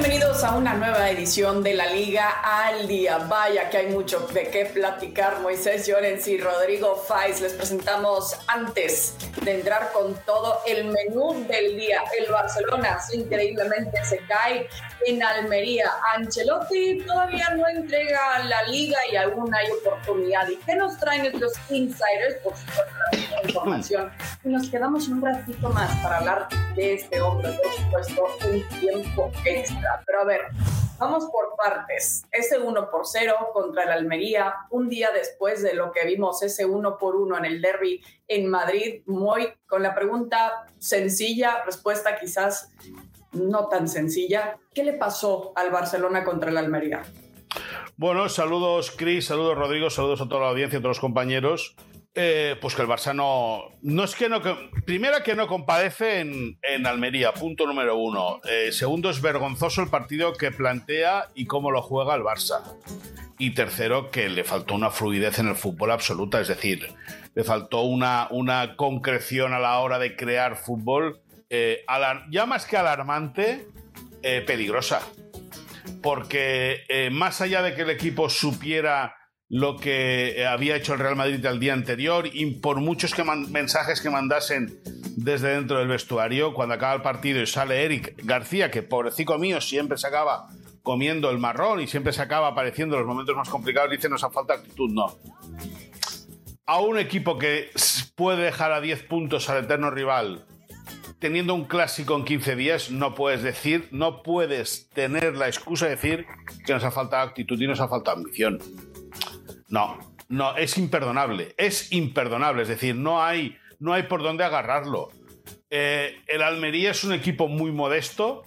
Bienvenidos a una nueva edición de la Liga al Día. Vaya que hay mucho de qué platicar. Moisés Llorens y Rodrigo Faiz les presentamos antes de entrar con todo el menú del día. El Barcelona increíblemente se cae en Almería. Ancelotti todavía no entrega la liga y aún hay oportunidad. ¿Y qué nos traen estos insiders? Por supuesto, la información. Y nos quedamos un ratito más para hablar de este hombre, por supuesto, un tiempo extra. Pero a ver, vamos por partes. Ese 1 por 0 contra el Almería, un día después de lo que vimos ese 1 por 1 en el derby en Madrid, muy con la pregunta sencilla, respuesta quizás no tan sencilla. ¿Qué le pasó al Barcelona contra el Almería? Bueno, saludos Cris, saludos Rodrigo, saludos a toda la audiencia, a todos los compañeros. Eh, pues que el Barça no. No es que no. primera, que no compadece en, Almería, punto número uno. Eh, segundo, es vergonzoso el partido que plantea y cómo lo juega el Barça. Y tercero, que le faltó una fluidez en el fútbol absoluta, es decir, le faltó una, una concreción a la hora de crear fútbol, eh, ya más que alarmante, peligrosa. Porque más allá de que el equipo supiera lo que había hecho el Real Madrid el día anterior y por muchos mensajes que mandasen desde dentro del vestuario, cuando acaba el partido y sale Eric García, que pobrecito mío siempre se acaba comiendo el marrón y siempre se acaba apareciendo en los momentos más complicados, dice nos ha falta actitud, no. A un equipo que puede dejar a 10 puntos al eterno rival teniendo un clásico en 15 días, no puedes decir, no puedes tener la excusa de decir que nos ha faltado actitud y nos ha faltado ambición. No, no, es imperdonable, es imperdonable, es decir, no hay, no hay por dónde agarrarlo. Eh, el Almería es un equipo muy modesto,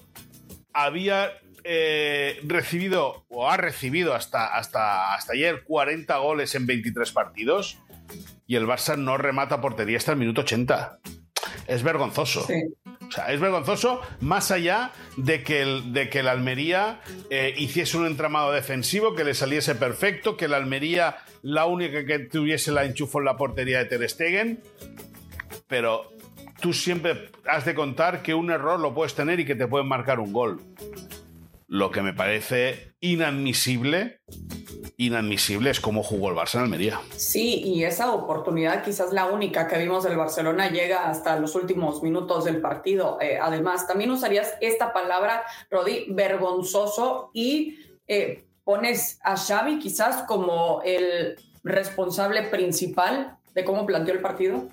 había eh, recibido o ha recibido hasta, hasta, hasta ayer 40 goles en 23 partidos y el Barça no remata portería hasta el minuto 80. Es vergonzoso. O sea, es vergonzoso más allá de que el, de que el Almería eh, hiciese un entramado defensivo, que le saliese perfecto, que el Almería la única que tuviese la enchufo en la portería de Ter Stegen. Pero tú siempre has de contar que un error lo puedes tener y que te pueden marcar un gol. Lo que me parece inadmisible inadmisible es cómo jugó el Barça en Almería. Sí, y esa oportunidad, quizás la única que vimos del Barcelona, llega hasta los últimos minutos del partido. Eh, además, también usarías esta palabra, Rodi, vergonzoso, y eh, pones a Xavi quizás como el responsable principal de cómo planteó el partido.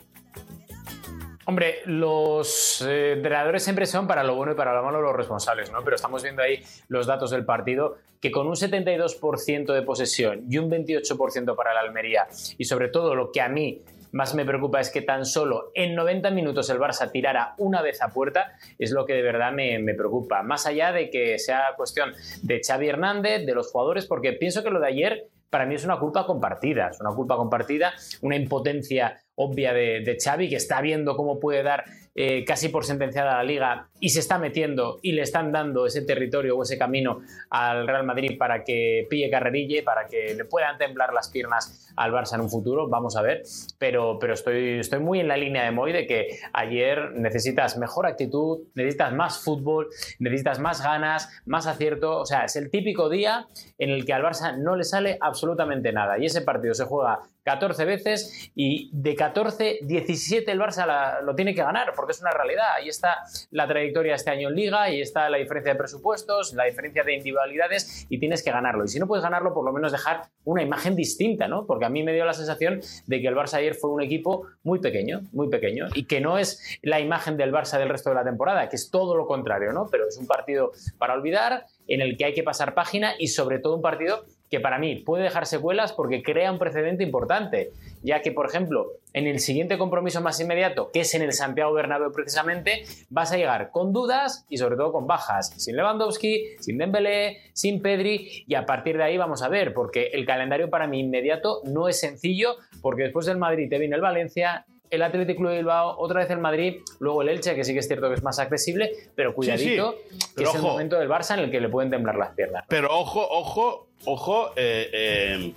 Hombre, los eh, entrenadores siempre son para lo bueno y para lo malo los responsables, ¿no? Pero estamos viendo ahí los datos del partido, que con un 72% de posesión y un 28% para la Almería, y sobre todo lo que a mí más me preocupa es que tan solo en 90 minutos el Barça tirara una vez a puerta, es lo que de verdad me, me, preocupa. Más allá de que sea cuestión de Xavi Hernández, de los jugadores, porque pienso que lo de ayer para mí es una culpa compartida, es una culpa compartida, una impotencia obvia de, de Xavi que está viendo cómo puede dar eh, casi por sentenciada la liga y se está metiendo y le están dando ese territorio o ese camino al Real Madrid para que pille carrerille, para que le puedan temblar las piernas al Barça en un futuro, vamos a ver, pero, pero estoy, estoy muy en la línea de Moy de que ayer necesitas mejor actitud, necesitas más fútbol, necesitas más ganas, más acierto, o sea, es el típico día en el que al Barça no le sale absolutamente nada. Y ese partido se juega 14 veces y de 14, 17 el Barça lo tiene que ganar, es una realidad. Ahí está la trayectoria este año en Liga, ahí está la diferencia de presupuestos, la diferencia de individualidades y tienes que ganarlo. Y si no puedes ganarlo, por lo menos dejar una imagen distinta, ¿no? Porque a mí me dio la sensación de que el Barça ayer fue un equipo muy pequeño, muy pequeño, y que no es la imagen del Barça del resto de la temporada, que es todo lo contrario, ¿no? Pero es un partido para olvidar, en el que hay que pasar página y sobre todo un partido que para mí puede dejar secuelas porque crea un precedente importante, ya que, por ejemplo, en el siguiente compromiso más inmediato, que es en el Santiago Bernabéu precisamente, vas a llegar con dudas y sobre todo con bajas, sin Lewandowski, sin Dembélé, sin Pedri y a partir de ahí vamos a ver, porque el calendario para mí inmediato no es sencillo, porque después del Madrid te viene el Valencia, el Atlético de Bilbao, otra vez el Madrid, luego el Elche, que sí que es cierto que es más accesible, pero cuidadito, que es el momento del Barça en el que le pueden temblar las piernas. Pero ojo, ojo, ojo, eh, eh,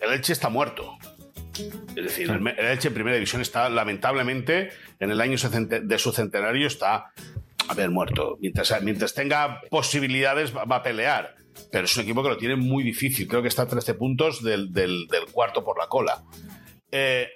el Elche está muerto. Es decir, el Elche en primera división está lamentablemente en el año de su centenario está a ver, muerto. Mientras, mientras tenga posibilidades va, a pelear. Pero es un equipo que lo tiene muy difícil. Creo que está a 13 puntos del, cuarto por la cola. Eh,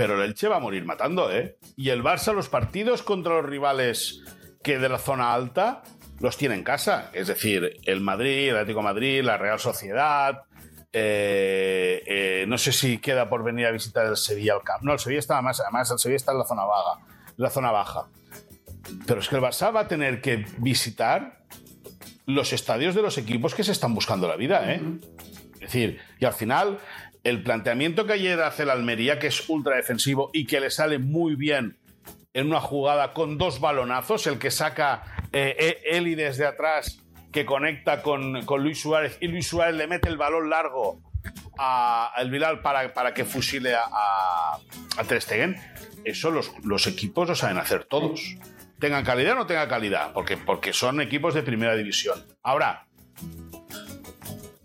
pero el Elche va a morir matando, ¿eh? Y el Barça, los partidos contra los rivales que de la zona alta los tiene en casa. Es decir, el Madrid, el Atlético Madrid, la Real Sociedad. Eh, eh, no sé si queda por venir a visitar el Sevilla al Camp. No, el Sevilla está más, además el Sevilla está en la zona baja, la zona baja. Pero es que el Barça va a tener que visitar los estadios de los equipos que se están buscando la vida, ¿eh? Es decir, y al final el planteamiento que ayer hace el Almería, que es ultra defensivo y que le sale muy bien en una jugada con dos balonazos, el que saca eh, Eli desde atrás, que conecta con, Luis Suárez, y Luis Suárez le mete el balón largo al Bilal para, para, que fusile a, a, Eso los, los, equipos lo saben hacer todos. Tengan calidad o no tengan calidad, porque, porque son equipos de primera división. Ahora,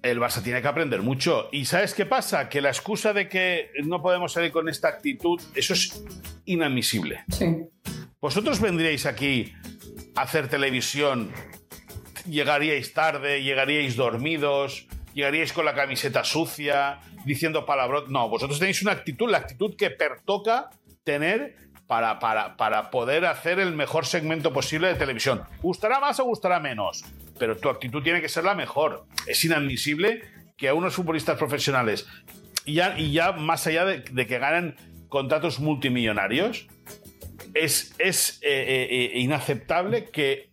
el Barça tiene que aprender mucho. ¿Y sabes qué pasa? Que la excusa de que no podemos salir con esta actitud, eso es inadmisible. Sí. Vosotros vendríais aquí a hacer televisión, llegaríais tarde, llegaríais dormidos, llegaríais con la camiseta sucia, diciendo palabras. No, vosotros tenéis una actitud, la actitud que pertoca tener para, para, para poder hacer el mejor segmento posible de televisión. ¿Gustará más o gustará menos? pero tu actitud tiene que ser la mejor. Es inadmisible que a unos futbolistas profesionales, y ya, y ya más allá de, que ganen contratos multimillonarios, es, es eh, eh, eh, inaceptable que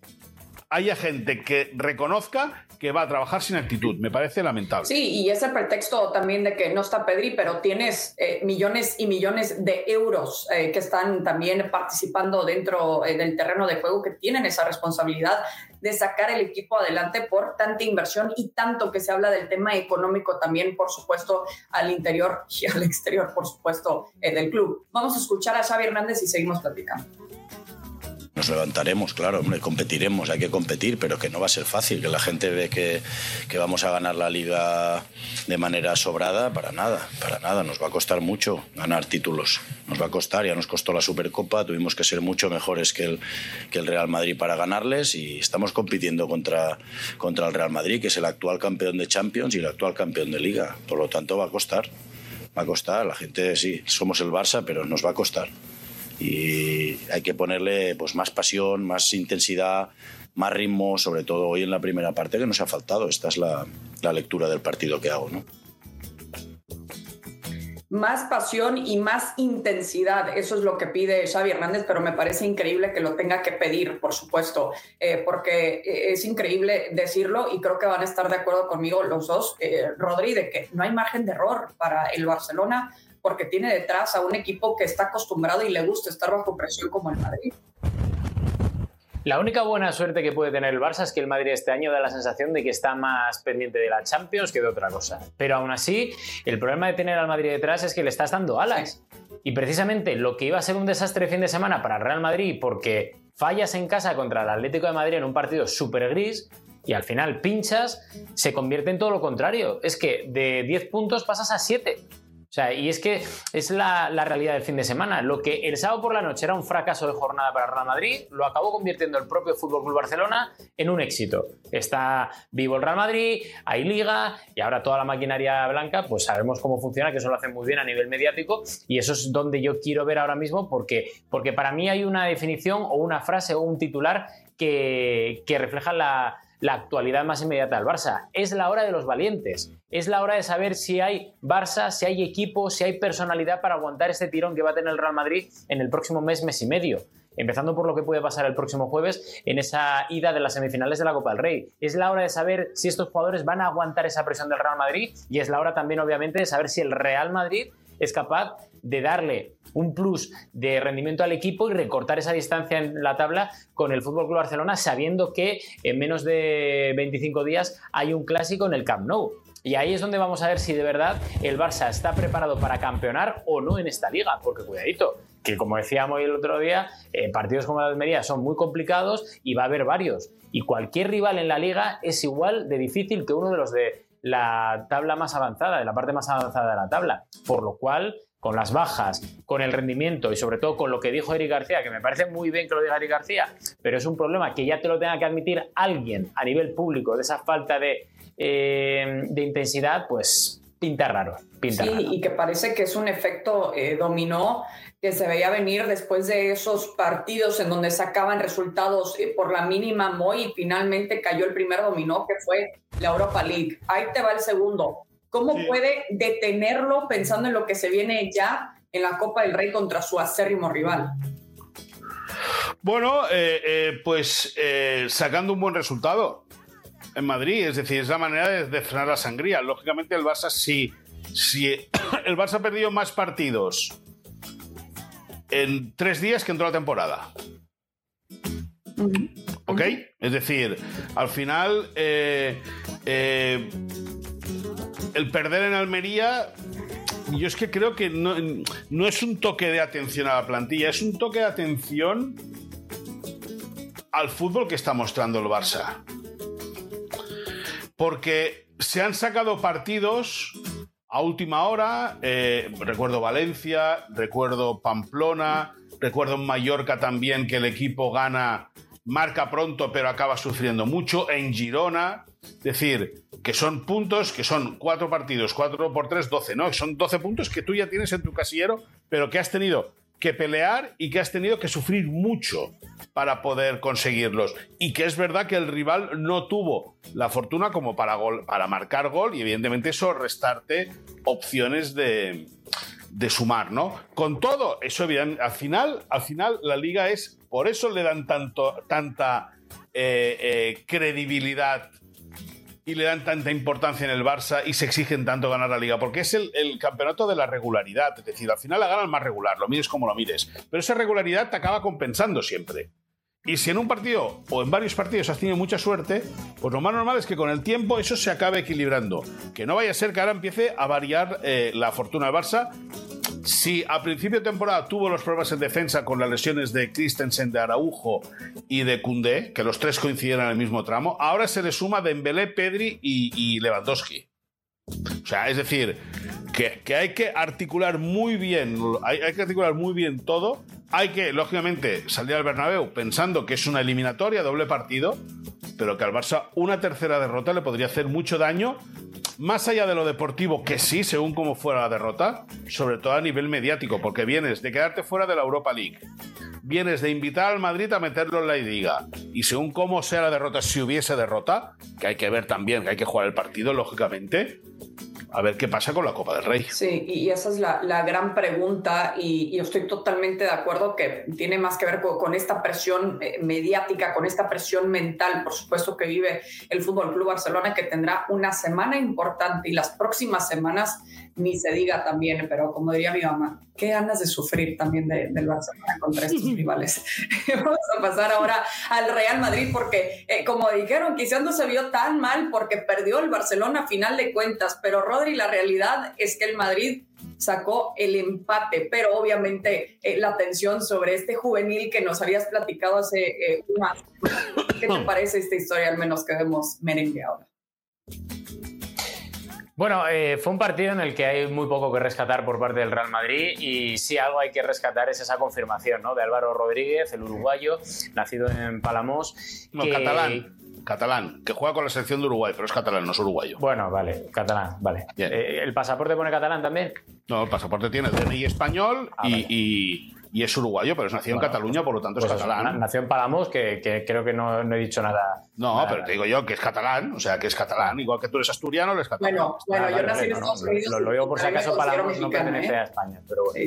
haya gente que reconozca que va a trabajar sin actitud. Me parece lamentable. Sí, y ese pretexto también de que no está Pedri, pero tienes eh, millones y millones de euros eh, que están también participando dentro eh, del terreno de juego, que tienen esa responsabilidad de sacar el equipo adelante por tanta inversión y tanto que se habla del tema económico también, por supuesto, al interior y al exterior, por supuesto, del club. Vamos a escuchar a Xavi Hernández y seguimos platicando. Nos levantaremos, claro, hombre, competiremos, hay que competir, pero que no va a ser fácil, que la gente ve que, vamos a ganar la liga de manera sobrada, para nada, para nada, nos va a costar mucho ganar títulos, nos va a costar, ya nos costó la Supercopa, tuvimos que ser mucho mejores que el, que el Real Madrid para ganarles y estamos compitiendo contra, contra el Real Madrid, que es el actual campeón de Champions y el actual campeón de liga, por lo tanto va a costar, va a costar, la gente sí, somos el Barça, pero nos va a costar y hay que ponerle pues más pasión, más intensidad, más ritmo, sobre todo hoy en la primera parte que nos ha faltado. Esta es la, la lectura del partido que hago, ¿no? más pasión y más intensidad. Eso es lo que pide Xavi Hernández, pero me parece increíble que lo tenga que pedir, por supuesto, eh, porque eh, es increíble decirlo y creo que van a estar de acuerdo conmigo los dos, eh, Rodri, de que no hay margen de error para el Barcelona porque tiene detrás a un equipo que está acostumbrado y le gusta estar bajo presión como el Madrid. La única buena suerte que puede tener el Barça es que el Madrid este año da la sensación de que está más pendiente de la Champions que de otra cosa. Pero aún así, el problema de tener al Madrid detrás es que le estás dando alas. Y precisamente lo que iba a ser un desastre fin de semana para el Real Madrid porque fallas en casa contra el Atlético de Madrid en un partido súper gris, y al final pinchas, se convierte en todo lo contrario. Es que de 10 puntos pasas a 7. O sea, y es que es la, realidad del fin de semana. Lo que el sábado por la noche era un fracaso de jornada para Real Madrid, lo acabó convirtiendo el propio Fútbol Club Barcelona en un éxito. Está vivo el Real Madrid, hay liga y ahora toda la maquinaria blanca, pues sabemos cómo funciona, que eso lo hacen muy bien a nivel mediático y eso es donde yo quiero ver ahora mismo porque, porque para mí hay una definición o una frase o un titular que, que refleja la la actualidad más inmediata del Barça. Es la hora de los valientes. Es la hora de saber si hay Barça, si hay equipo, si hay personalidad para aguantar este tirón que va a tener el Real Madrid en el próximo mes, mes y medio. Empezando por lo que puede pasar el próximo jueves en esa ida de las semifinales de la Copa del Rey. Es la hora de saber si estos jugadores van a aguantar esa presión del Real Madrid y es la hora también, obviamente, de saber si el Real Madrid es capaz de darle un plus de rendimiento al equipo y recortar esa distancia en la tabla con el Club Barcelona, sabiendo que en menos de 25 días hay un clásico en el Camp Nou. Y ahí es donde vamos a ver si de verdad el Barça está preparado para campeonar o no en esta liga, porque cuidadito, que como decíamos el otro día, eh, partidos como la Almería son muy complicados y va a haber varios. Y cualquier rival en la liga es igual de difícil que uno de los de la tabla más avanzada, de la parte más avanzada de la tabla. Por lo cual, con las bajas, con el rendimiento y sobre todo con lo que dijo Eric García, que me parece muy bien que lo diga Eric García, pero es un problema que ya te lo tenga que admitir alguien a nivel público de esa falta de, eh, de intensidad, pues pinta raro. Pinta sí, y que parece que es un efecto eh, dominó que se veía venir después de esos partidos en donde sacaban resultados eh, por la mínima muy y finalmente cayó el primer dominó que fue la Europa League. Ahí te va el segundo. ¿Cómo puede detenerlo pensando en lo que se viene ya en la Copa del Rey contra su acérrimo rival? Bueno, eh, eh, pues eh, sacando un buen resultado en Madrid, es decir, es la manera de, frenar la sangría. Lógicamente el Barça, si, si el Barça ha perdido más partidos en tres días que entró la temporada. ¿Ok? Es decir, al final el perder en Almería, yo es que creo que no, no, es un toque de atención a la plantilla, es un toque de atención al fútbol que está mostrando el Barça. Porque se han sacado partidos a última hora, eh, recuerdo Valencia, recuerdo Pamplona, recuerdo Mallorca también que el equipo gana, marca pronto pero acaba sufriendo mucho, en Girona, decir, que son puntos, que son cuatro partidos, cuatro por tres, doce, ¿no? Son doce puntos que tú ya tienes en tu casillero, pero que has tenido que pelear y que has tenido que sufrir mucho para poder conseguirlos. Y que es verdad que el rival no tuvo la fortuna como para, para marcar gol y evidentemente eso restarte opciones de, de sumar, ¿no? Con todo, eso al final, al final la liga es, por eso le dan tanto, tanta eh, eh, credibilidad y le dan tanta importancia en el Barça y se exigen tanto ganar la liga, porque es el, campeonato de la regularidad, es decir, al final la gana el más regular, lo mires como lo mires, pero esa regularidad te acaba compensando siempre. Y si en un partido o en varios partidos has tenido mucha suerte, pues lo más normal es que con el tiempo eso se acabe equilibrando. Que no vaya a ser que ahora empiece a variar eh, la fortuna del Barça si a principio de temporada tuvo los problemas en defensa con las lesiones de Christensen, de Araujo y de Koundé, que los tres coincidieron en el mismo tramo, ahora se le suma Dembélé, Pedri y, Lewandowski. O sea, es decir, que, hay que articular muy bien, hay, hay, que articular muy bien todo. Hay que, lógicamente, salir al Bernabéu pensando que es una eliminatoria, doble partido, pero que al Barça una tercera derrota le podría hacer mucho daño más allá de lo deportivo, que sí, según cómo fuera la derrota, sobre todo a nivel mediático, porque vienes de quedarte fuera de la Europa League, vienes de invitar al Madrid a meterlo en la liga, y según cómo sea la derrota, si hubiese derrota, que hay que ver también, que hay que jugar el partido, lógicamente, a ver qué pasa con la Copa del Rey. Sí, y esa es la, gran pregunta y, yo estoy totalmente de acuerdo que tiene más que ver con, esta presión eh, mediática, con esta presión mental, por supuesto, que vive el Fútbol Club Barcelona, que tendrá una semana importante y las próximas semanas ni se diga también, pero como diría mi mamá, qué ganas de sufrir también del Barcelona contra estos rivales. Vamos a pasar ahora al Real Madrid porque, eh, como dijeron, quizás no se vio tan mal porque perdió el Barcelona a final de cuentas, pero Rodri, la realidad es que el Madrid sacó el empate, pero obviamente eh, la atención sobre este juvenil que nos habías platicado hace eh, un más. ¿Qué te parece esta historia, al menos que vemos merengue ahora? Bueno, eh, fue un partido en el que hay muy poco que rescatar por parte del Real Madrid y sí algo hay que rescatar es esa confirmación ¿no? de Álvaro Rodríguez, el uruguayo, nacido en Palamos. No, catalán. Catalán, que juega con la selección de Uruguay, pero es catalán, no es uruguayo. Bueno, vale, catalán, vale. Eh, ¿El pasaporte pone catalán también? No, el pasaporte tiene DNI español ah, y y es uruguayo, pero es nacido en Cataluña, por lo tanto es pues catalán. nació en Palamos, que, creo que no, he dicho nada. No, pero te digo yo que es catalán, o sea, que es catalán, igual que tú eres asturiano, eres catalán. Bueno, bueno yo nací en Estados Unidos. Lo, digo por si acaso Palamos no pertenece ¿eh? a España, pero bueno.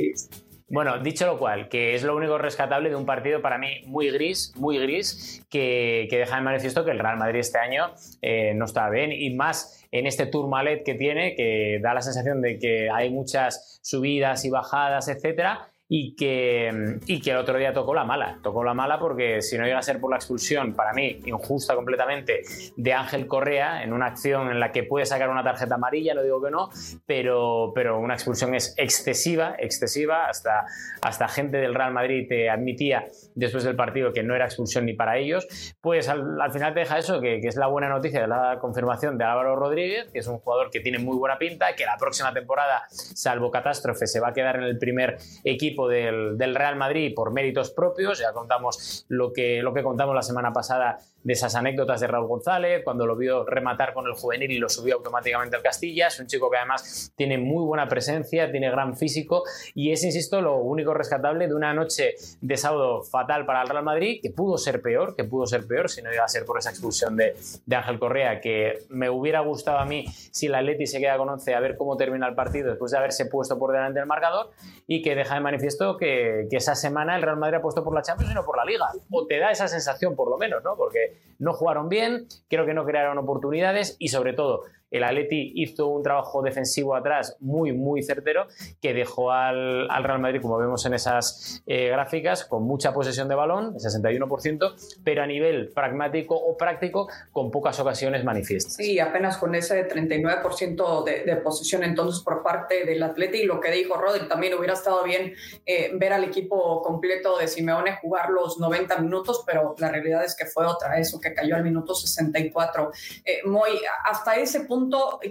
Bueno, dicho lo cual, que es lo único rescatable de un partido para mí muy gris, muy gris, que, deja de manifiesto que el Real Madrid este año eh, no está bien. Y más en este tourmalet que tiene, que da la sensación de que hay muchas subidas y bajadas, etcétera, y que, y que el otro día tocó la mala. Tocó la mala porque si no llega a ser por la expulsión, para mí, injusta completamente, de Ángel Correa en una acción en la que puede sacar una tarjeta amarilla, no digo que no, pero, pero una expulsión es excesiva, excesiva, hasta, hasta gente del Real Madrid te admitía después del partido que no era expulsión ni para ellos, pues al, final te deja eso, que, que, es la buena noticia de la confirmación de Álvaro Rodríguez, que es un jugador que tiene muy buena pinta, que la próxima temporada, salvo catástrofe, se va a quedar en el primer equipo del, Real Madrid por méritos propios. Ya contamos lo que, lo que contamos la semana pasada de esas anécdotas de Raúl González, cuando lo vio rematar con el juvenil y lo subió automáticamente al Castilla. Es un chico que además tiene muy buena presencia, tiene gran físico y es, insisto, lo único rescatable de una noche de sábado fatal para el Real Madrid, que pudo ser peor, que pudo ser peor si no iba a ser por esa expulsión de, Ángel Correa, que me hubiera gustado a mí si el Atleti se queda con 11 a ver cómo termina el partido después de haberse puesto por delante del marcador y que deja de manifiesto que, que esa semana el Real Madrid ha puesto por la Champions y no por la Liga. O te da esa sensación por lo menos, ¿no? Porque no jugaron bien, creo que no crearon oportunidades y sobre todo el Atleti hizo un trabajo defensivo atrás muy, muy certero que dejó al, Real Madrid, como vemos en esas eh, gráficas, con mucha posesión de balón, el 61%, pero a nivel pragmático o práctico, con pocas ocasiones manifiestas. Sí, apenas con ese 39% de, posesión entonces por parte del Atleti y lo que dijo Rodri, también hubiera estado bien eh, ver al equipo completo de Simeone jugar los 90 minutos, pero la realidad es que fue otra, eso que cayó al minuto 64. Eh, muy, hasta ese punto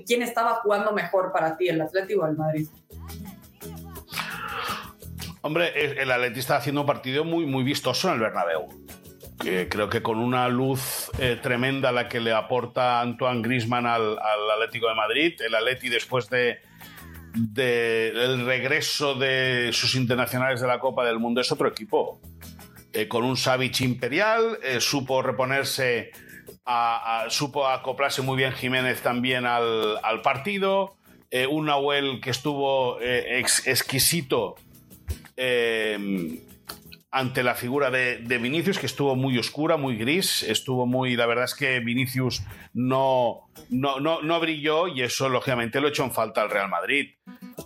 ¿quién estaba jugando mejor para ti, el Atlético o el Madrid? Hombre, el Atlético está haciendo un partido muy, muy vistoso en el Bernabéu. creo que con una luz eh, tremenda la que le aporta Antoine Grisman al, Atlético de Madrid. El Atleti después de, del regreso de sus internacionales de la Copa del Mundo es otro equipo. Eh, con un Savic imperial, eh, supo reponerse supo acoplarse muy bien Jiménez también al, partido. Eh, un Nahuel que estuvo eh, exquisito eh, ante la figura de, Vinicius, que estuvo muy oscura, muy gris. Estuvo muy. La verdad es que Vinicius no, no, no, brilló y eso, lógicamente, lo echó en falta al Real Madrid.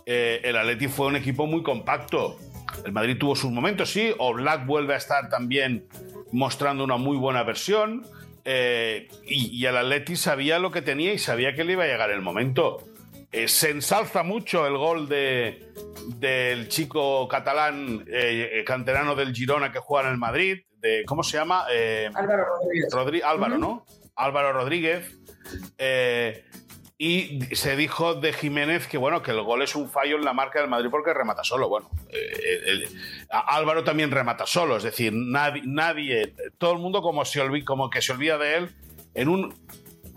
el Atleti fue un equipo muy compacto. El Madrid tuvo sus momentos, sí. O Black vuelve a estar también mostrando una muy buena versión. Eh, y, el Atleti sabía lo que tenía y sabía que le iba a llegar el momento. Eh, se ensalza mucho el gol de, del chico catalán eh, canterano del Girona que juega en el Madrid. De, ¿Cómo se llama? Álvaro Rodríguez. Álvaro, ¿no? Álvaro Rodríguez. Y se dijo de Jiménez que bueno, que el gol es un fallo en la marca del Madrid porque remata solo. Bueno, eh, Álvaro también remata solo, es decir, nadie, todo el mundo como, se como que se olvida de él en un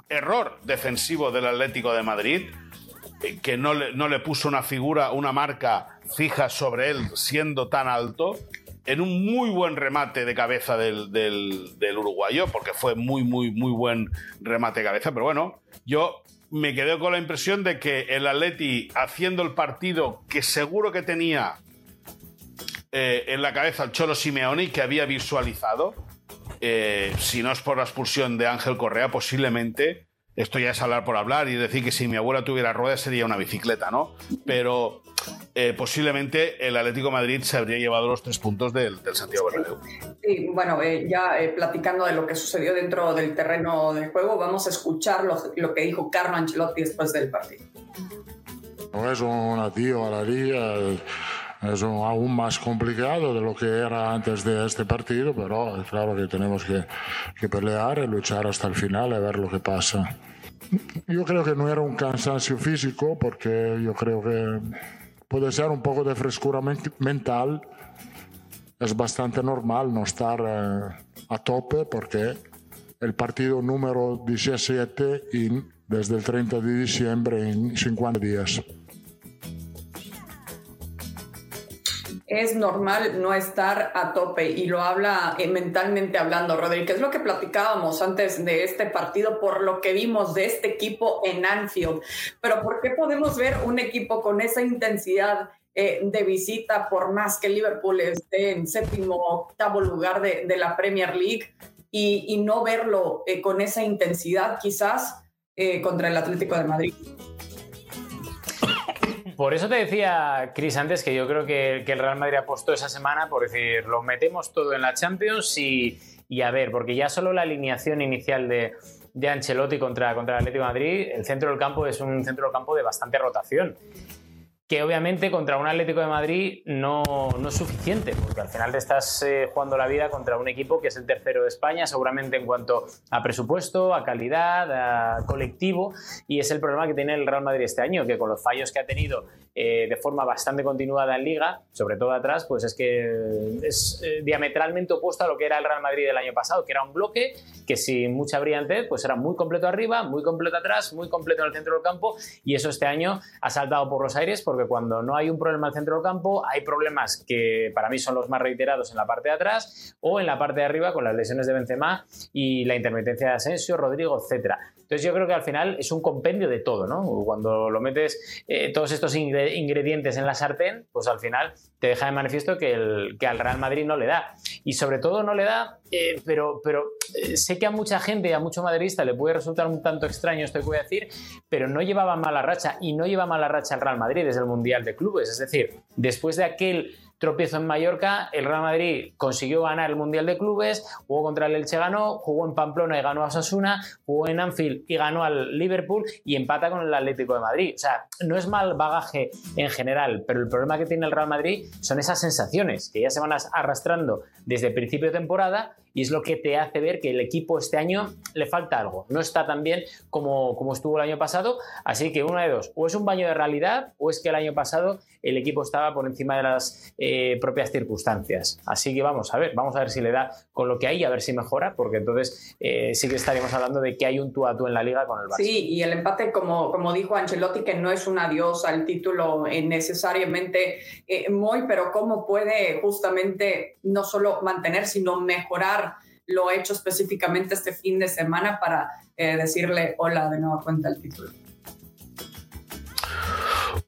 error defensivo del Atlético de Madrid, eh, que no le, no le puso una figura, una marca fija sobre él siendo tan alto, en un muy buen remate de cabeza del, del, del uruguayo, porque fue muy, muy, muy buen remate de cabeza, pero bueno, yo me quedé con la impresión de que el Atleti, haciendo el partido que seguro que tenía eh, en la cabeza el Cholo Simeone, que había visualizado, eh, si no es por la expulsión de Ángel Correa, posiblemente, esto ya es hablar por hablar y decir que si mi abuela tuviera ruedas sería una bicicleta, ¿no? Pero eh, posiblemente el Atlético Madrid se habría llevado los tres puntos del, Santiago Bernabéu. Sí, bueno, eh, ya eh, platicando de lo que sucedió dentro del terreno de juego, vamos a escuchar lo, que dijo Carlo Ancelotti después del partido. No es un adiós a la liga, es aún más complicado de lo que era antes de este partido, pero es claro que tenemos que, que pelear y luchar hasta el final y ver lo que pasa. Yo creo que no era un cansancio físico, porque yo creo que puede ser un poco de frescura mental. Es bastante normal no estar eh, a tope porque el partido número 17 y desde el 30 de diciembre en 50 días. Es normal no estar a tope y lo habla eh, mentalmente hablando, Rodri, que es lo que platicábamos antes de este partido por lo que vimos de este equipo en Anfield. Pero ¿por qué podemos ver un equipo con esa intensidad eh, de visita por más que Liverpool esté en séptimo o octavo lugar de, la Premier League y, no verlo eh, con esa intensidad quizás contra el Atlético de Madrid? Por eso te decía, Chris, antes que yo creo que, el Real Madrid apostó esa semana por decir, lo metemos todo en la Champions y, a ver, porque ya solo la alineación inicial de, de Ancelotti contra, contra el Atlético Madrid, el centro del campo es un centro del campo de bastante rotación que obviamente contra un Atlético de Madrid no, no es suficiente, porque al final te estás eh, jugando la vida contra un equipo que es el tercero de España, seguramente en cuanto a presupuesto, a calidad, a colectivo, y es el problema que tiene el Real Madrid este año, que con los fallos que ha tenido eh, de forma bastante continuada en Liga, sobre todo atrás, pues es que es eh, diametralmente opuesto a lo que era el Real Madrid del año pasado, que era un bloque que sin mucha brillantez, pues era muy completo arriba, muy completo atrás, muy completo en el centro del campo, y eso este año ha saltado por los aires porque cuando no hay un problema en el centro del campo, hay problemas que para mí son los más reiterados en la parte de atrás o en la parte de arriba con las lesiones de Benzema y la intermitencia de Asensio, Rodrigo, etcétera. Entonces yo creo que al final es un compendio de todo, ¿no? Cuando lo metes eh, todos estos ingredientes en la sartén, pues al final te deja de manifiesto que, el, que al Real Madrid no le da. Y sobre todo no le da, eh, pero, pero eh, sé que a mucha gente y a mucho madridista le puede resultar un tanto extraño esto que voy a decir, pero no llevaba mala racha y no lleva mala racha el Real Madrid desde el Mundial de Clubes. Es decir, después de aquel tropiezo en Mallorca, el Real Madrid consiguió ganar el Mundial de Clubes, jugó contra el Elche ganó, jugó en Pamplona y ganó a Osasuna, jugó en Anfield y ganó al Liverpool y empata con el Atlético de Madrid. O sea, no es mal bagaje en general, pero el problema que tiene el Real Madrid son esas sensaciones que ya se van arrastrando desde el principio de temporada y es lo que te hace ver que el equipo este año le falta algo. No está tan bien como, como estuvo el año pasado. Así que una de dos, o es un baño de realidad o es que el año pasado el equipo estaba por encima de las eh, propias circunstancias. Así que vamos a ver, vamos a ver si le da con lo que hay, a ver si mejora, porque entonces eh, sí que estaríamos hablando de que hay un tú a tú en la liga con el Barça. Sí, y el empate, como, como dijo Ancelotti, que no es un adiós al título eh, necesariamente muy, pero cómo puede justamente no solo mantener, sino mejorar lo hecho específicamente este fin de semana para decirle hola de nueva cuenta al título.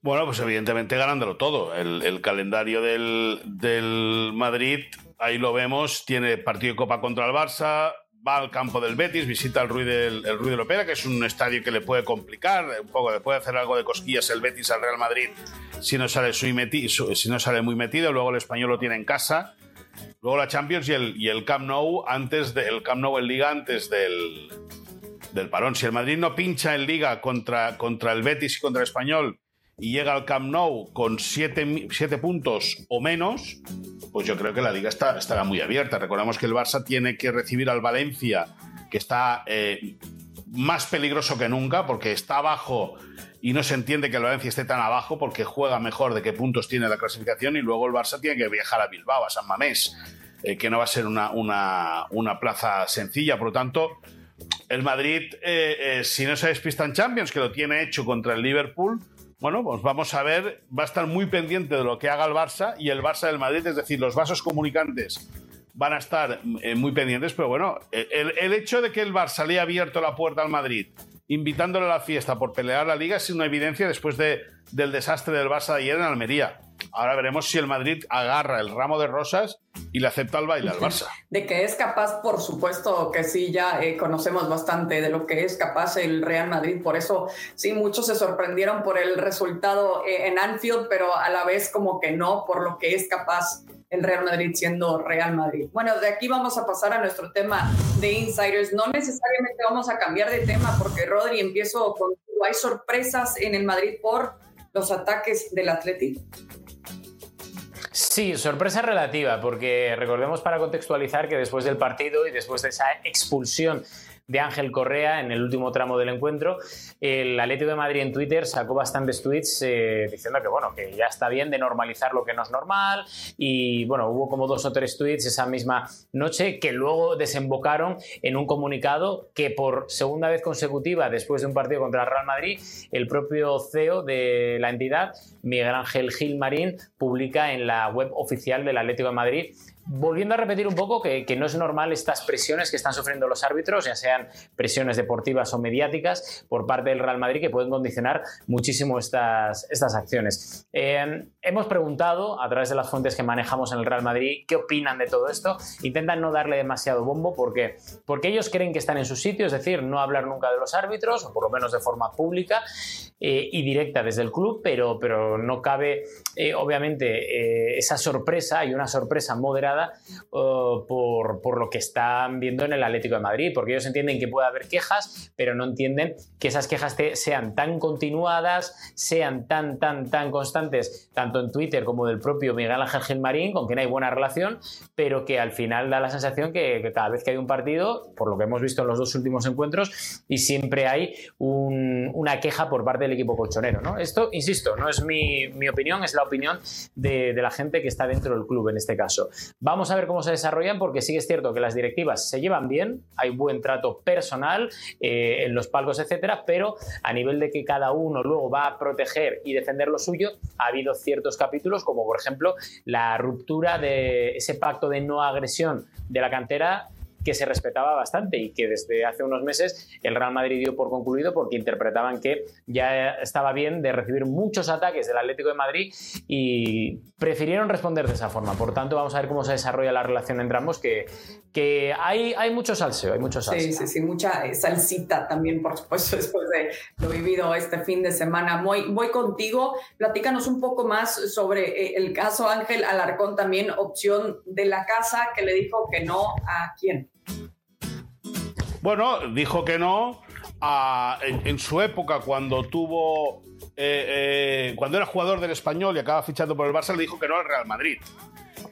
Bueno, pues evidentemente ganándolo todo. El, calendario del, Madrid, ahí lo vemos, tiene partido de Copa contra el Barça, va al campo del Betis, visita el Ruiz del, el Ruiz de Lopera, que es un estadio que le puede complicar, un poco, le puede hacer algo de cosquillas el Betis al Real Madrid si no sale, si no sale muy metido, luego el español lo tiene en casa, luego la Champions y el, y el Camp Nou antes del Camp Nou en Liga antes del, del parón. Si el Madrid no pincha en Liga contra, contra el Betis y contra el español y llega al Camp Nou con siete, puntos o menos, pues yo creo que la liga está, estará muy abierta. Recordamos que el Barça tiene que recibir al Valencia, que está eh, más peligroso que nunca, porque está abajo y no se entiende que el Valencia esté tan abajo porque juega mejor de qué puntos tiene la clasificación y luego el Barça tiene que viajar a Bilbao, a San Mamés, eh, que no va a ser una, una, plaza sencilla. Por lo tanto, el Madrid, eh, si no se despista en Champions, que lo tiene hecho contra el Liverpool, bueno, pues vamos a ver, va a estar muy pendiente de lo que haga el Barça y el Barça del Madrid, es decir, los vasos comunicantes van a estar eh, muy pendientes, pero bueno, el, hecho de que el Barça le haya abierto la puerta al Madrid, invitándole a la fiesta por pelear la liga, es una evidencia después de, del desastre del Barça de ayer en Almería. Ahora veremos si el Madrid agarra el ramo de rosas y le acepta el baile al Barça. De que es capaz, por supuesto que sí, ya eh, conocemos bastante de lo que es capaz el Real Madrid. Por eso sí, muchos se sorprendieron por el resultado eh, en Anfield, pero a la vez como que no, por lo que es capaz el Real Madrid siendo Real Madrid. Bueno, de aquí vamos a pasar a nuestro tema de insiders. No necesariamente vamos a cambiar de tema porque Rodri, empiezo con... Hay sorpresas en el Madrid por los ataques del Atlético. Sí, sorpresa relativa, porque recordemos para contextualizar que después del partido y después de esa expulsión de Ángel Correa en el último tramo del encuentro. El Atlético de Madrid en Twitter sacó bastantes tweets eh, diciendo que bueno, que ya está bien de normalizar lo que no es normal y bueno, hubo como dos o tres tweets esa misma noche que luego desembocaron en un comunicado que por segunda vez consecutiva después de un partido contra el Real Madrid, el propio CEO de la entidad, Miguel Ángel Gil Marín, publica en la web oficial del Atlético de Madrid volviendo a repetir un poco que, no es normal estas presiones que están sufriendo los árbitros, ya sea sean presiones deportivas o mediáticas por parte del Real Madrid que pueden condicionar muchísimo estas, estas acciones. Eh, hemos preguntado a través de las fuentes que manejamos en el Real Madrid qué opinan de todo esto. Intentan no darle demasiado bombo porque, porque ellos creen que están en su sitio, es decir, no hablar nunca de los árbitros, o por lo menos de forma pública eh, y directa desde el club, pero, pero no cabe, eh, obviamente, esa sorpresa y una sorpresa moderada por, lo que están viendo en el Atlético de Madrid, porque ellos entienden que puede haber quejas, pero no entienden que esas quejas sean tan continuadas, sean tan, tan, tan constantes, tanto en Twitter como del propio Miguel Ángel Gilmarín, con quien hay buena relación, pero que al final da la sensación que, cada vez que hay un partido, por lo que hemos visto en los dos últimos encuentros, y siempre hay una queja por parte del equipo colchonero. Esto, insisto, no es mi, opinión, es la opinión de la gente que está dentro del club en este caso. Vamos a ver cómo se desarrollan, porque sí es cierto que las directivas se llevan bien, hay buen trato personal eh, en los palcos, etcétera, pero a nivel de que cada uno luego va a proteger y defender lo suyo, ha habido ciertos capítulos, como por ejemplo la ruptura de ese pacto de no agresión de la cantera que se respetaba bastante y que desde hace unos meses el Real Madrid dio por concluido porque interpretaban que ya estaba bien de recibir muchos ataques del Atlético de Madrid y prefirieron responder de esa forma. Por tanto, vamos a ver cómo se desarrolla la relación entre ambos, que, que hay, hay mucho salseo, hay mucho salseo. Sí, sí, sí, mucha salsita también, por supuesto, después de lo vivido este fin de semana. Voy, voy contigo, platícanos un poco más sobre eh, el caso Ángel Alarcón, también opción de la casa que le dijo que no a quién. Bueno, dijo que no en, su época cuando tuvo. Eh, eh, cuando era jugador del español y acaba fichando por el Barça, le dijo que no al Real Madrid.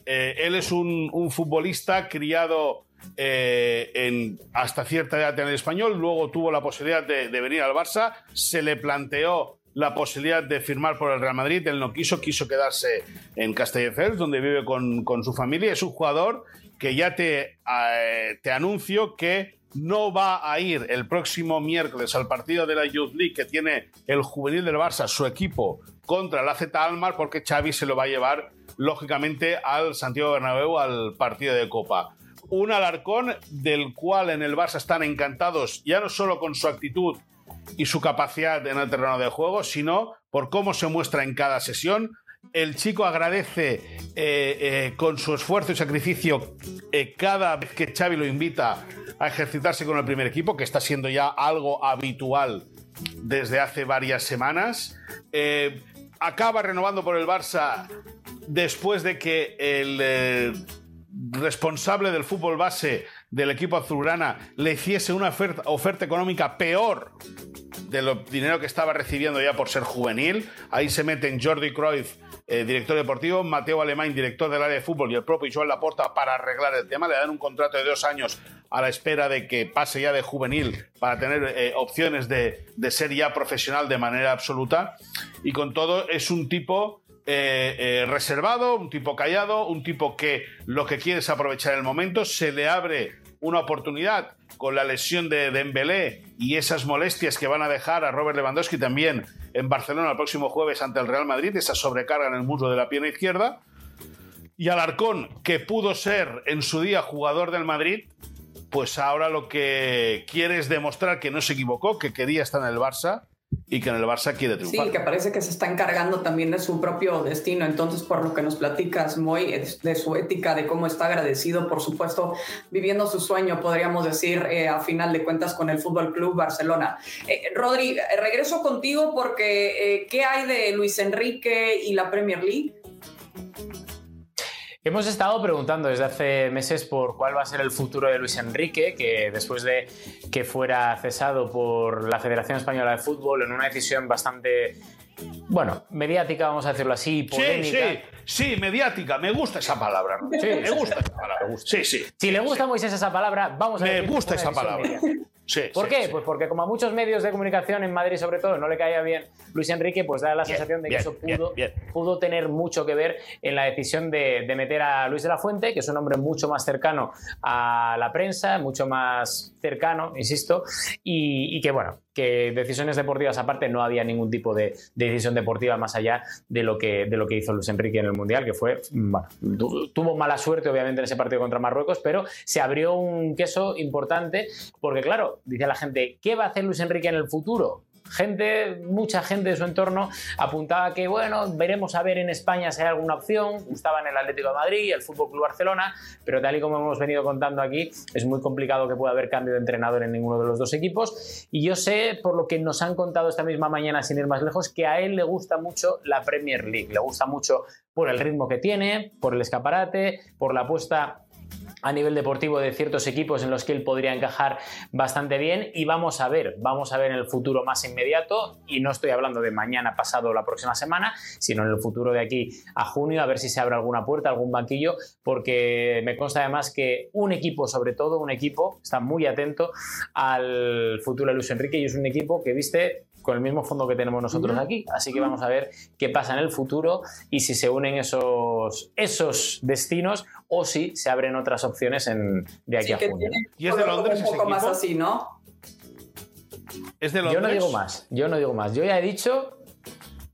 Eh, él es un, futbolista criado en, hasta cierta edad en el español, luego tuvo la posibilidad de, venir al Barça, se le planteó la posibilidad de firmar por el Real Madrid, él no quiso, quiso quedarse en Castelldefels, donde vive con, con, su familia, es un jugador que ya te, te anuncio que no va a ir el próximo miércoles al partido de la Youth League que tiene el juvenil del Barça, su equipo, contra la Z Almar, porque Xavi se lo va a llevar, lógicamente, al Santiago Bernabéu, al partido de Copa. Un Alarcón del cual en el Barça están encantados, ya no solo con su actitud y su capacidad en el terreno de juego, sino por cómo se muestra en cada sesión, el chico agradece eh, eh, con su esfuerzo y sacrificio eh, cada vez que Xavi lo invita a ejercitarse con el primer equipo, que está siendo ya algo habitual desde hace varias semanas. acaba renovando por el Barça después de que el responsable del fútbol base del equipo azulgrana le hiciese una oferta, económica peor de lo dinero que estaba recibiendo ya por ser juvenil. Ahí se meten Jordi Cruyff eh, director deportivo, Mateo Alemán, director del área de fútbol, y el propio Joan Laporta para arreglar el tema. Le dan un contrato de dos años a la espera de que pase ya de juvenil para tener eh, opciones de, ser ya profesional de manera absoluta. Y con todo, es un tipo eh, reservado, un tipo callado, un tipo que lo que quiere es aprovechar el momento, se le abre una oportunidad con la lesión de Dembélé y esas molestias que van a dejar a Robert Lewandowski también en Barcelona el próximo jueves ante el Real Madrid, esa sobrecarga en el muslo de la pierna izquierda. Y Alarcón, que pudo ser en su día jugador del Madrid, pues ahora lo que quiere es demostrar que no se equivocó, que quería estar en el Barça y que en el Barça quiere triunfar. Sí, que parece que se está encargando también de su propio destino. Entonces, por lo que nos platicas, muy de su ética, de cómo está agradecido, por supuesto, viviendo su sueño, podríamos decir, eh, a final de cuentas, con el Fútbol Club Barcelona. Eh, Rodri, regreso contigo porque eh, ¿qué hay de Luis Enrique y la Premier League? Hemos estado preguntando desde hace meses por cuál va a ser el futuro de Luis Enrique, que después de que fuera cesado por la Federación Española de Fútbol en una decisión bastante, bueno, mediática, vamos a decirlo así, polémica. Sí, sí, sí, mediática, me gusta esa palabra. Sí, me gusta esa palabra. Sí, sí. Si le gusta a Moisés esa palabra, vamos a Me gusta esa palabra. ¿Por qué? Pues porque como a muchos medios de comunicación en Madrid sobre todo no le caía bien Luis Enrique, pues da la sensación de que eso pudo, pudo, tener mucho que ver en la decisión de, meter a Luis de la Fuente, que es un hombre mucho más cercano a la prensa, mucho más cercano, insisto, y, que bueno, que decisiones deportivas aparte no había ningún tipo de, decisión deportiva más allá de lo que, de lo que hizo Luis Enrique en el Mundial, que fue, bueno, tuvo mala suerte obviamente en ese partido contra Marruecos, pero se abrió un queso importante porque claro, dice la gente, ¿qué va a hacer Luis Enrique en el futuro? gente, mucha gente de su entorno apuntaba que, bueno, veremos a ver en España si hay alguna opción. Gustaba en el Atlético de Madrid, el Fútbol Club Barcelona, pero tal y como hemos venido contando aquí, es muy complicado que pueda haber cambio de entrenador en ninguno de los dos equipos. Y yo sé, por lo que nos han contado esta misma mañana, sin ir más lejos, que a él le gusta mucho la Premier League. Le gusta mucho por el ritmo que tiene, por el escaparate, por la apuesta a nivel deportivo de ciertos equipos en los que él podría encajar bastante bien. Y vamos a ver, vamos a ver en el futuro más inmediato y no estoy hablando de mañana, pasado o la próxima semana, sino en el futuro de aquí a junio a ver si se abre alguna puerta, algún banquillo, porque me consta además que un equipo, sobre todo un equipo, está muy atento al futuro de Luis Enrique y es un equipo que viste con el mismo fondo que tenemos nosotros aquí. Así que vamos a ver qué pasa en el futuro y si se unen esos, esos destinos o si se abren otras opciones en, de aquí a junio. ¿Y es de Londres? Un poco más así, ¿no? ¿Es de Londres? Yo no digo más, yo no digo más. Yo ya he dicho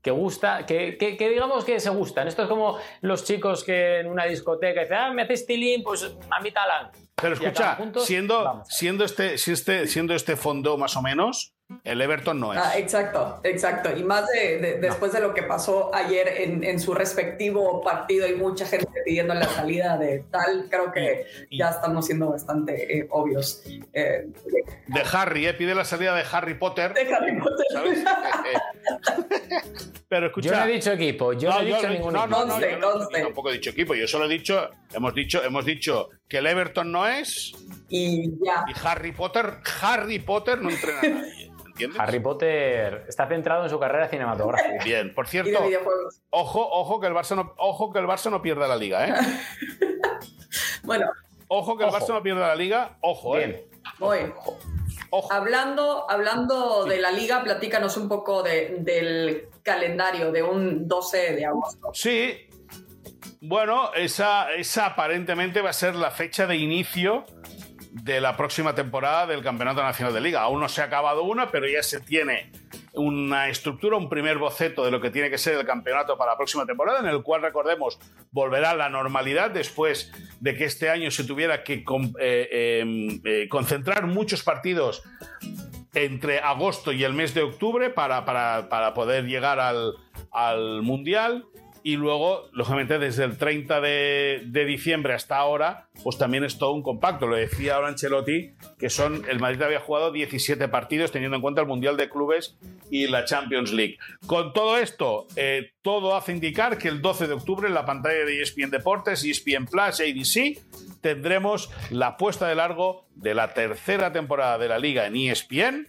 que gusta, que, que, digamos que se gustan. Esto es como los chicos que en una discoteca dicen, ah, me haces tilín, pues a mí talan. Pero escucha, siendo, siendo, este, este, siendo este fondo más o menos, el Everton no es. Ah, exacto, exacto. Y más de, después de lo que pasó ayer en, su respectivo partido y mucha gente pidiendo la salida de tal, creo que ya estamos siendo bastante eh, obvios. Eh, de Harry, ¿eh? Pide la salida de Harry Potter. De Harry Potter. ¿sabes? Pero escucha. Yo no he dicho equipo, yo no, he dicho ningún no, no, no, yo tampoco he dicho equipo, yo solo he dicho, hemos dicho, hemos dicho que el Everton no es. Y ya. Y Harry Potter, Harry Potter no entrena a nadie. Harry Potter está centrado en su carrera cinematográfica. Bien, por cierto, ojo, ojo que el Barça no, ojo que el Barça no pierda la liga, ¿eh? bueno. Ojo que el Barça no pierda la liga, ojo, ¿eh? Bien. Ojo. Hablando, hablando de la liga, platícanos un poco del calendario de un 12 de agosto. Sí, bueno, esa, esa aparentemente va a ser la fecha de inicio de la próxima temporada del Campeonato Nacional de Liga. Aún no se ha acabado una, pero ya se tiene una estructura, un primer boceto de lo que tiene que ser el campeonato para la próxima temporada, en el cual, recordemos, volverá la normalidad después de que este año se tuviera que eh, em, eh, concentrar muchos partidos entre agosto y el mes de octubre para, para, poder llegar al, al Mundial y luego, lógicamente, desde el 30 de, diciembre hasta ahora, pues también es todo un compacto. Lo decía ahora Ancelotti, que son, el Madrid había jugado 17 partidos teniendo en cuenta el Mundial de Clubes y la Champions League. Con todo esto, eh, todo hace indicar que el 12 de octubre en la pantalla de ESPN Deportes, ESPN Plus, ABC, tendremos la puesta de largo de la tercera temporada de la liga en ESPN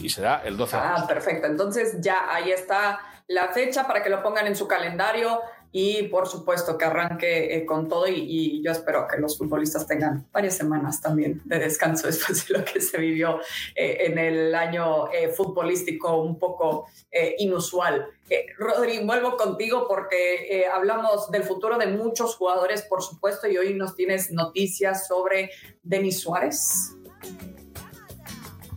y será el 12 de Ah, perfecto. Entonces ya ahí está la fecha para que lo pongan en su calendario y por supuesto que arranque eh, con todo y, yo espero que los futbolistas tengan varias semanas también de descanso después de lo que se vivió eh, en el año eh, futbolístico un poco inusual. Rodri, vuelvo contigo porque hablamos del futuro de muchos jugadores, por supuesto, y hoy nos tienes noticias sobre Denis Suárez.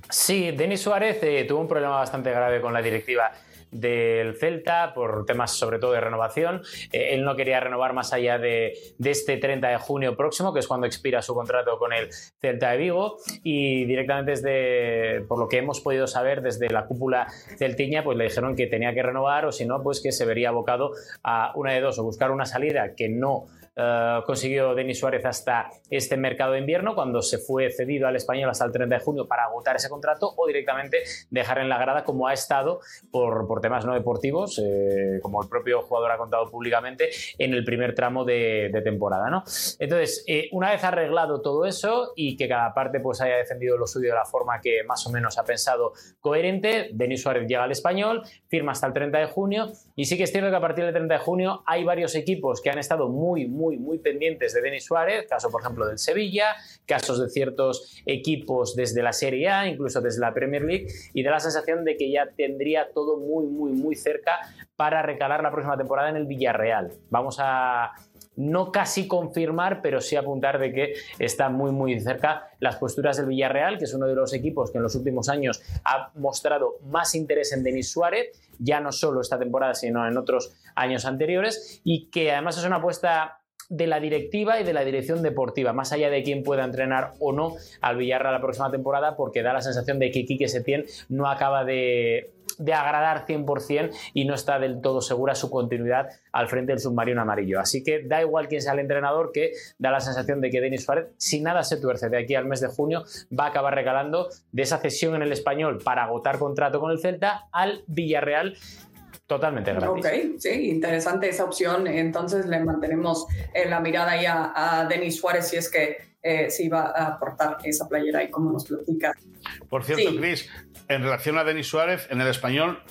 Sí, Denis Suárez tuvo un problema bastante grave con la directiva del Celta por temas sobre todo de renovación. Eh, él no quería renovar más allá de, este 30 de junio próximo, que es cuando expira su contrato con el Celta de Vigo y directamente desde, por lo que hemos podido saber desde la cúpula celtiña, pues le dijeron que tenía que renovar o si no, pues que se vería abocado a una de dos, o buscar una salida que no eh, consiguió Denis Suárez hasta este mercado de invierno, cuando se fue cedido al español hasta el 30 de junio para agotar ese contrato, o directamente dejar en la grada como ha estado por, por temas no deportivos, eh, como el propio jugador ha contado públicamente, en el primer tramo de, temporada. ¿no? Entonces, eh, una vez arreglado todo eso y que cada parte pues, haya defendido lo suyo de la forma que más o menos ha pensado coherente, Denis Suárez llega al español, firma hasta el 30 de junio, y sí que es cierto que a partir del 30 de junio hay varios equipos que han estado muy, muy muy, muy pendientes de Denis Suárez, caso por ejemplo del Sevilla, casos de ciertos equipos desde la Serie A, incluso desde la Premier League, y da la sensación de que ya tendría todo muy, muy, muy cerca para recalar la próxima temporada en el Villarreal. Vamos a no casi confirmar, pero sí apuntar de que está muy, muy cerca las posturas del Villarreal, que es uno de los equipos que en los últimos años ha mostrado más interés en Denis Suárez, ya no solo esta temporada, sino en otros años anteriores, y que además es una apuesta de la directiva y de la dirección deportiva, más allá de quién pueda entrenar o no al Villarreal la próxima temporada, porque da la sensación de que Quique Setién no acaba de, agradar 100% y no está del todo segura su continuidad al frente del submarino amarillo. Así que da igual quién sea el entrenador, que da la sensación de que Denis Suárez, si nada se tuerce de aquí al mes de junio, va a acabar regalando de esa cesión en el español para agotar contrato con el Celta al Villarreal totalmente gratis. Ok, sí, interesante esa opción. Entonces le mantenemos eh, la mirada ahí a, Denis Suárez si es que eh, se iba a aportar esa playera y como nos platica. Por cierto, Cris, en relación a Denis Suárez, en el español,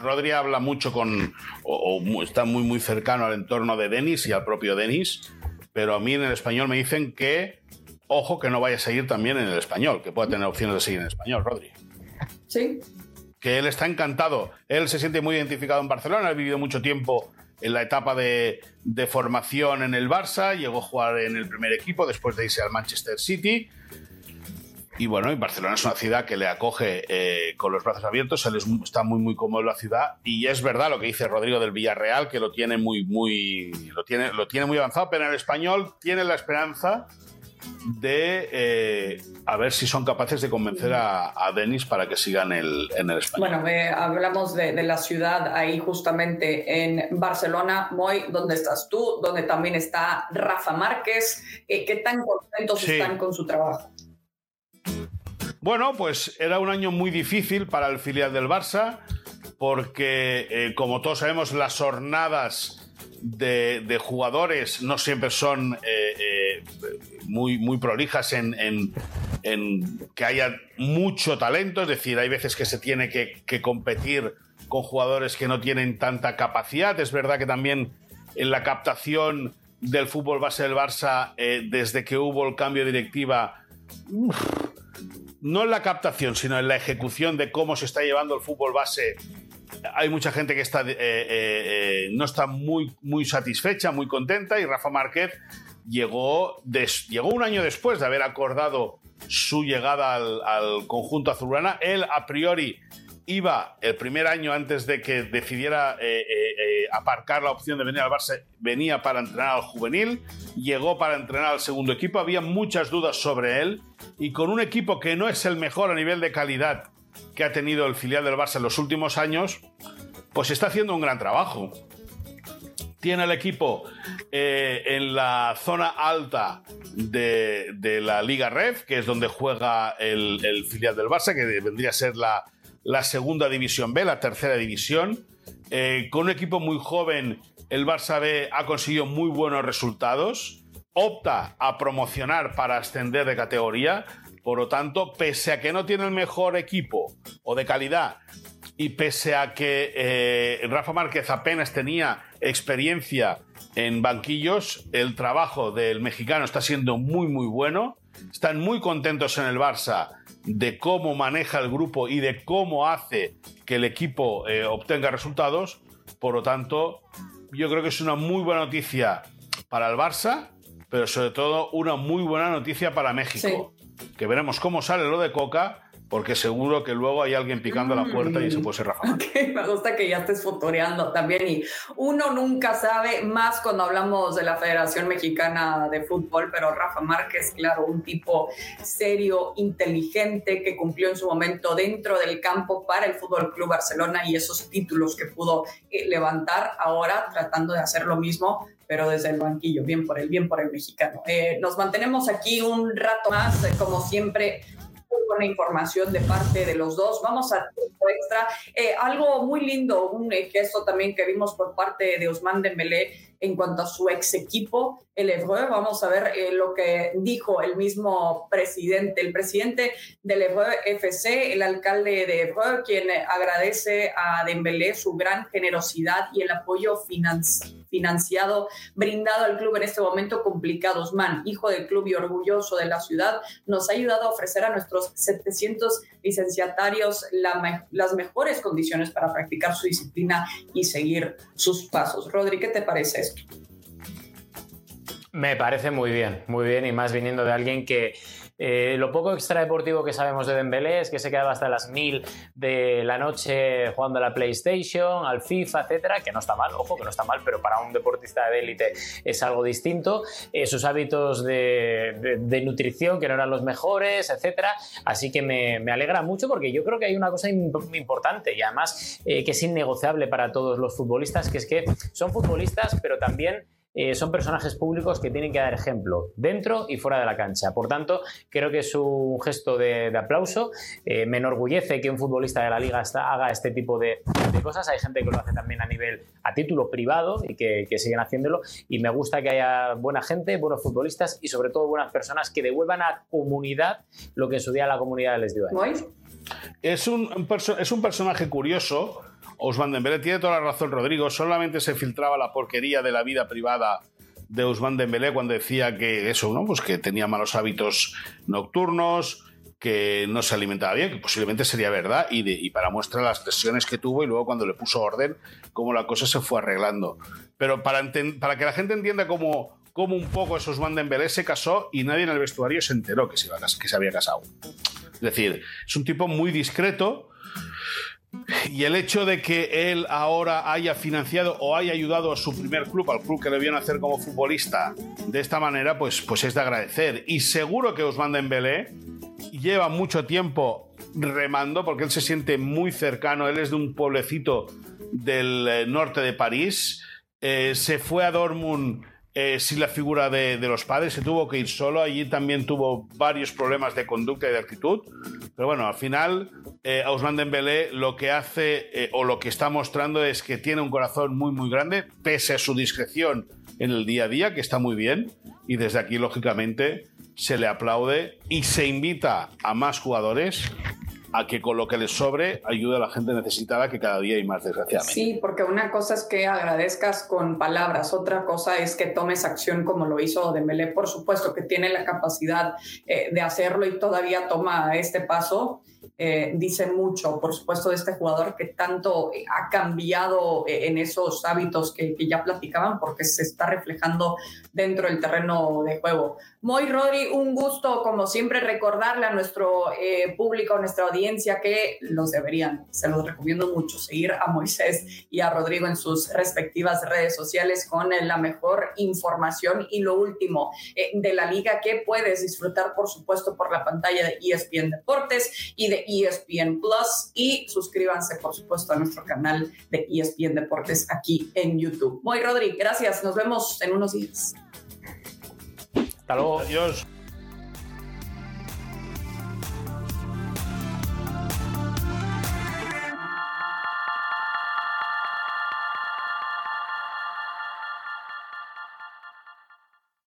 Rodri habla mucho con, o, está muy, muy cercano al entorno de Denis y al propio Denis, pero a mí en el español me dicen que, ojo, que no vaya a seguir también en el español, que pueda tener opciones de seguir en el español, Rodri. Sí, que él está encantado. Él se siente muy identificado en Barcelona, ha vivido mucho tiempo en la etapa de, formación en el Barça, llegó a jugar en el primer equipo después de irse al Manchester City. Y bueno, y Barcelona es una ciudad que le acoge eh, con los brazos abiertos, él está muy muy cómodo en la ciudad y es verdad lo que dice Rodrigo del Villarreal, que lo tiene muy muy lo tiene, lo tiene muy avanzado, pero en el español tiene la esperanza de eh, a ver si son capaces de convencer a, Denis para que sigan el, en el español. Bueno, hablamos de, la ciudad ahí justamente en Barcelona. Moy, ¿dónde estás tú? Donde también está Rafa Márquez. Eh, ¿Qué tan contentos están con su trabajo? Bueno, pues era un año muy difícil para el filial del Barça porque, eh, como todos sabemos, las jornadas de, jugadores no siempre son eh, eh, muy, muy prolijas en, que haya mucho talento, es decir, hay veces que se tiene que, competir con jugadores que no tienen tanta capacidad. Es verdad que también en la captación del fútbol base del Barça, eh, desde que hubo el cambio de directiva, no en la captación, sino en la ejecución de cómo se está llevando el fútbol base, hay mucha gente que está, eh, eh, no está muy, muy satisfecha, muy contenta y Rafa Márquez llegó, un año después de haber acordado su llegada al, conjunto azulgrana. Él a priori iba el primer año antes de que decidiera aparcar la opción de venir al Barça, venía para entrenar al juvenil, llegó para entrenar al segundo equipo, había muchas dudas sobre él y con un equipo que no es el mejor a nivel de calidad que ha tenido el filial del Barça en los últimos años, pues está haciendo un gran trabajo. Tiene el equipo eh, en la zona alta de, la Liga Ref, que es donde juega el, filial del Barça, que vendría a ser la, segunda división B, la tercera división. Eh, con un equipo muy joven, el Barça B ha conseguido muy buenos resultados. Opta a promocionar para ascender de categoría por lo tanto, pese a que no tiene el mejor equipo o de calidad y pese a que eh, Rafa Márquez apenas tenía experiencia en banquillos, el trabajo del mexicano está siendo muy muy bueno. Están muy contentos en el Barça de cómo maneja el grupo y de cómo hace que el equipo eh, obtenga resultados. Por lo tanto, yo creo que es una muy buena noticia para el Barça, pero sobre todo una muy buena noticia para México que veremos cómo sale lo de Coca, porque seguro que luego hay alguien picando la puerta y se puede ser Rafa. me gusta que ya estés fotoreando también y uno nunca sabe más cuando hablamos de la Federación Mexicana de Fútbol, pero Rafa Márquez, claro, un tipo serio, inteligente, que cumplió en su momento dentro del campo para el Fútbol Club Barcelona y esos títulos que pudo eh, levantar ahora tratando de hacer lo mismo pero desde el banquillo, bien por el bien por el mexicano. Eh, nos mantenemos aquí un rato más, eh, como siempre, buena información de parte de los dos. Vamos a extra. Eh, algo muy lindo, un gesto también que vimos por parte de Usman Dembélé en cuanto a su ex equipo, el Evreux. Vamos a ver lo que dijo el mismo presidente, el presidente del Evreux FC, el alcalde de Evreux, quien agradece a Dembélé su gran generosidad y el apoyo financiado, brindado al club en este momento complicado. Osman, hijo del club y orgulloso de la ciudad, nos ha ayudado a ofrecer a nuestros 700 licenciatarios las mejores condiciones para practicar su disciplina y seguir sus pasos. Rodri, ¿qué te parece esto? Me parece muy bien, muy bien, y más viniendo de alguien que eh, lo poco extradeportivo que sabemos de Dembélé es que se quedaba hasta las mil de la noche jugando a la PlayStation, al FIFA, etcétera, que no está mal, ojo, que no está mal, pero para un deportista de élite es algo distinto. Eh, sus hábitos de, nutrición que no eran los mejores, etcétera. Así que me, alegra mucho porque yo creo que hay una cosa importante y además eh, que es innegociable para todos los futbolistas, que es que son futbolistas, pero también eh, son personajes públicos que tienen que dar ejemplo dentro y fuera de la cancha. Por tanto, creo que es un gesto de, aplauso. Eh, me enorgullece que un futbolista de la liga haga este tipo de, cosas. Hay gente que lo hace también a nivel, a título privado y que, siguen haciéndolo. Y me gusta que haya buena gente, buenos futbolistas y sobre todo buenas personas que devuelvan a la comunidad lo que en su día la comunidad les dio. Es un, es un personaje curioso Ousmane Dembélé tiene toda la razón, Rodrigo. Solamente se filtraba la porquería de la vida privada de Ousmane Dembélé cuando decía que eso, ¿no? Pues que tenía malos hábitos nocturnos, que no se alimentaba bien, que posiblemente sería verdad, y, para muestra las lesiones que tuvo y luego cuando le puso orden, cómo la cosa se fue arreglando. Pero para, para que la gente entienda cómo, cómo un poco esos Ousmane Dembélé se casó y nadie en el vestuario se enteró que se, que se había casado. Es decir, es un tipo muy discreto, y el hecho de que él ahora haya financiado o haya ayudado a su primer club, al club que le vio hacer como futbolista, de esta manera, pues, pues es de agradecer. Y seguro que Ousmane Dembélé lleva mucho tiempo remando porque él se siente muy cercano. Él es de un pueblecito del eh, norte de París. Eh, se fue a Dortmund eh, sin la figura de, los padres, se tuvo que ir solo. Allí también tuvo varios problemas de conducta y de actitud. Pero bueno, al final, eh, Ousmane Dembélé lo que hace eh, o lo que está mostrando es que tiene un corazón muy, muy grande, pese a su discreción en el día a día, que está muy bien. Y desde aquí, lógicamente, se le aplaude y se invita a más jugadores a que con lo que les sobre ayude a la gente necesitada que cada día hay más, desgraciadamente. Sí, porque una cosa es que agradezcas con palabras, otra cosa es que tomes acción como lo hizo Dembélé, por supuesto que tiene la capacidad eh, de hacerlo y todavía toma este paso eh, dice mucho, por supuesto, de este jugador que tanto ha cambiado eh, en esos hábitos que, ya platicaban, porque se está reflejando dentro del terreno de juego. Moy Rodri, un gusto, como siempre, recordarle a nuestro público, a nuestra audiencia, que los deberían, se los recomiendo mucho, seguir a Moisés y a Rodrigo en sus respectivas redes sociales con la mejor información y lo último de la liga que puedes disfrutar, por supuesto, por la pantalla de ESPN Deportes y de ESPN Plus y suscríbanse, por supuesto, a nuestro canal de ESPN Deportes aquí en YouTube. Muy Rodri, gracias. Nos vemos en unos días. Hasta luego. Adiós.